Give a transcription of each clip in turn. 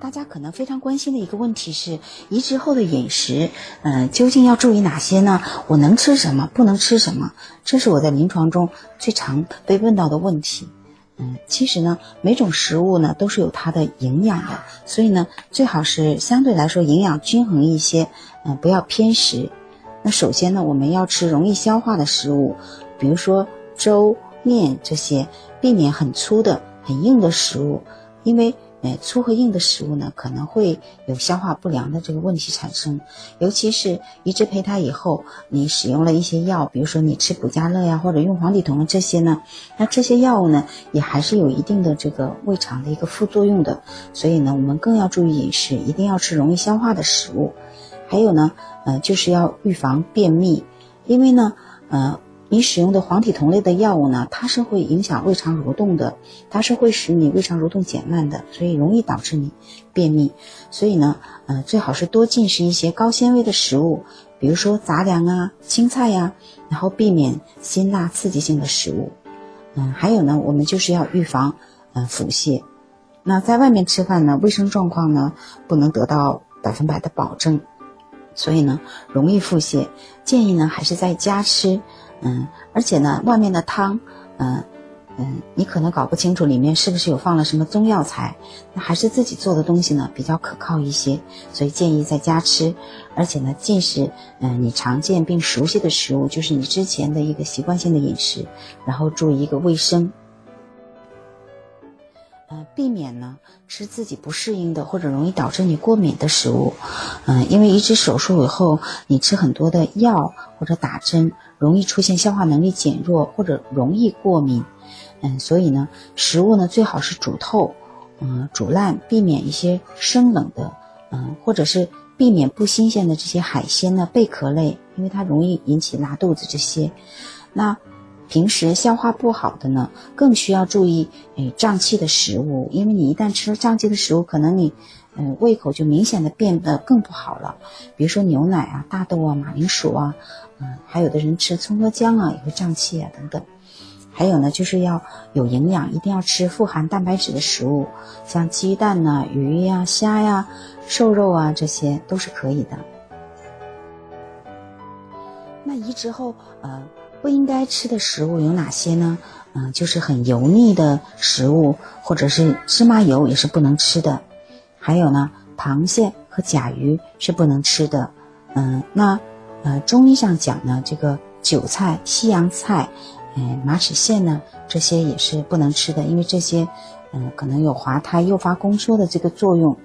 大家可能非常关心的一个问题是，移植后的饮食，嗯，究竟要注意哪些呢？我能吃什么，不能吃什么？这是我在临床中最常被问到的问题。嗯，其实呢，每种食物呢都是有它的营养的，所以呢，最好是相对来说营养均衡一些，嗯，不要偏食。那首先呢，我们要吃容易消化的食物，比如说粥、面这些，避免很粗的、很硬的食物，因为。哎，粗和硬的食物呢，可能会有消化不良的这个问题产生。尤其是移植胚胎以后，你使用了一些药，比如说你吃补佳乐呀，或者用黄体酮这些呢，那这些药物呢，也还是有一定的这个胃肠的一个副作用的。所以呢，我们更要注意饮食，一定要吃容易消化的食物。还有呢，呃，就是要预防便秘，因为呢，呃。你使用的黄体酮类的药物呢，它是会影响胃肠蠕动的，它是会使你胃肠蠕动减慢的，所以容易导致你便秘。所以呢，呃，最好是多进食一些高纤维的食物，比如说杂粮啊、青菜呀，然后避免辛辣刺激性的食物。嗯，还有呢，我们就是要预防呃腹泻。那在外面吃饭呢，卫生状况呢不能得到百分百的保证，所以呢容易腹泻，建议呢还是在家吃。嗯，而且呢，外面的汤，嗯嗯，你可能搞不清楚里面是不是有放了什么中药材，那还是自己做的东西呢比较可靠一些，所以建议在家吃。而且呢，进食，嗯，你常见并熟悉的食物，就是你之前的一个习惯性的饮食，然后注意一个卫生。避免呢吃自己不适应的或者容易导致你过敏的食物，嗯，因为移植手术以后，你吃很多的药或者打针，容易出现消化能力减弱或者容易过敏，嗯，所以呢，食物呢最好是煮透，嗯，煮烂，避免一些生冷的，嗯，或者是避免不新鲜的这些海鲜呢，贝壳类，因为它容易引起拉肚子这些，那。平时消化不好的呢，更需要注意诶胀气的食物，因为你一旦吃了胀气的食物，可能你，嗯胃口就明显的变得更不好了。比如说牛奶啊、大豆啊、马铃薯啊，嗯，还有的人吃葱和姜啊也会胀气啊等等。还有呢，就是要有营养，一定要吃富含蛋白质的食物，像鸡蛋呐、鱼呀、虾呀、瘦肉啊，这些都是可以的。那移植后，呃。不应该吃的食物有哪些呢？嗯，就是很油腻的食物，或者是芝麻油也是不能吃的。还有呢，螃蟹和甲鱼是不能吃的。嗯，那呃，中医上讲呢，这个韭菜、西洋菜，嗯，马齿苋呢，这些也是不能吃的，因为这些嗯可能有滑胎、诱发宫缩的这个作用。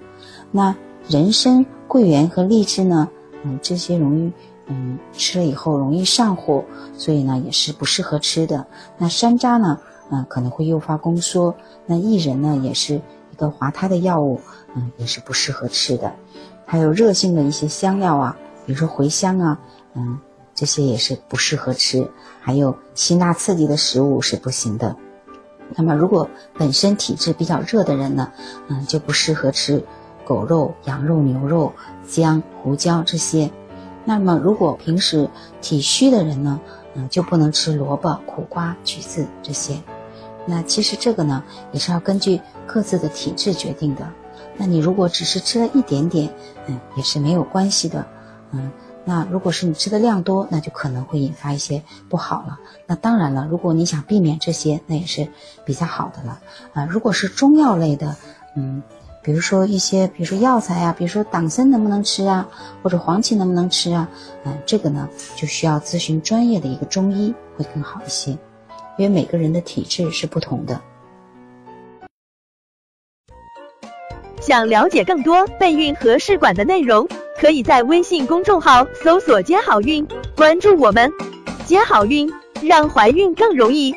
那人参、桂圆和荔枝呢，嗯，这些容易。嗯，吃了以后容易上火，所以呢也是不适合吃的。那山楂呢，嗯，可能会诱发宫缩。那薏仁呢，也是一个滑胎的药物，嗯，也是不适合吃的。还有热性的一些香料啊，比如说茴香啊，嗯，这些也是不适合吃。还有辛辣刺激的食物是不行的。那么如果本身体质比较热的人呢，嗯，就不适合吃狗肉、羊肉、牛肉、姜、胡椒这些。那么，如果平时体虚的人呢，嗯，就不能吃萝卜、苦瓜、橘子这些。那其实这个呢，也是要根据各自的体质决定的。那你如果只是吃了一点点，嗯，也是没有关系的，嗯。那如果是你吃的量多，那就可能会引发一些不好了。那当然了，如果你想避免这些，那也是比较好的了。啊，如果是中药类的，嗯。比如说一些，比如说药材呀，比如说党参能不能吃啊，或者黄芪能不能吃啊？嗯，这个呢就需要咨询专业的一个中医会更好一些，因为每个人的体质是不同的。想了解更多备孕和试管的内容，可以在微信公众号搜索“接好运”，关注我们，接好运，让怀孕更容易。